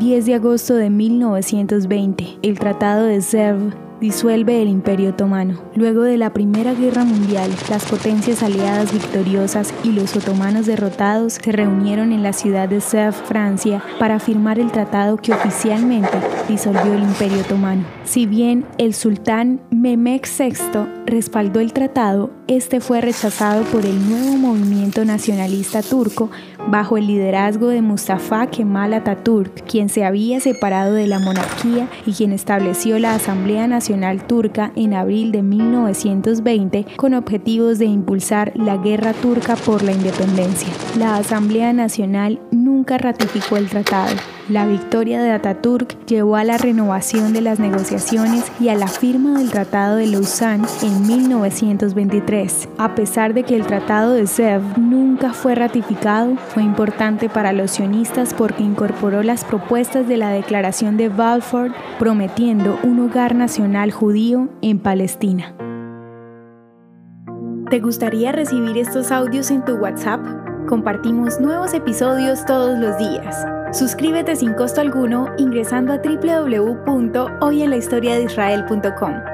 10 de agosto de 1920, el Tratado de Sèvres disuelve el Imperio Otomano. Luego de la Primera Guerra Mundial, las potencias aliadas victoriosas y los otomanos derrotados se reunieron en la ciudad de Sèvres, Francia, para firmar el tratado que oficialmente disolvió el Imperio Otomano. Si bien el sultán Mehmed VI respaldó el tratado, este fue rechazado por el nuevo movimiento nacionalista turco bajo el liderazgo de Mustafa Kemal Atatürk, quien se había separado de la monarquía y quien estableció la Asamblea Nacional Turca en abril de 1920 con objetivos de impulsar la guerra turca por la independencia. La Asamblea Nacional nunca ratificó el tratado. La victoria de Ataturk llevó a la renovación de las negociaciones y a la firma del Tratado de Lausanne en 1923. A pesar de que el Tratado de Sèvres nunca fue ratificado, fue importante para los sionistas porque incorporó las propuestas de la Declaración de Balfour prometiendo un hogar nacional judío en Palestina. ¿Te gustaría recibir estos audios en tu WhatsApp? Compartimos nuevos episodios todos los días. Suscríbete sin costo alguno ingresando a www.hoyenlahistoriadeisrael.com.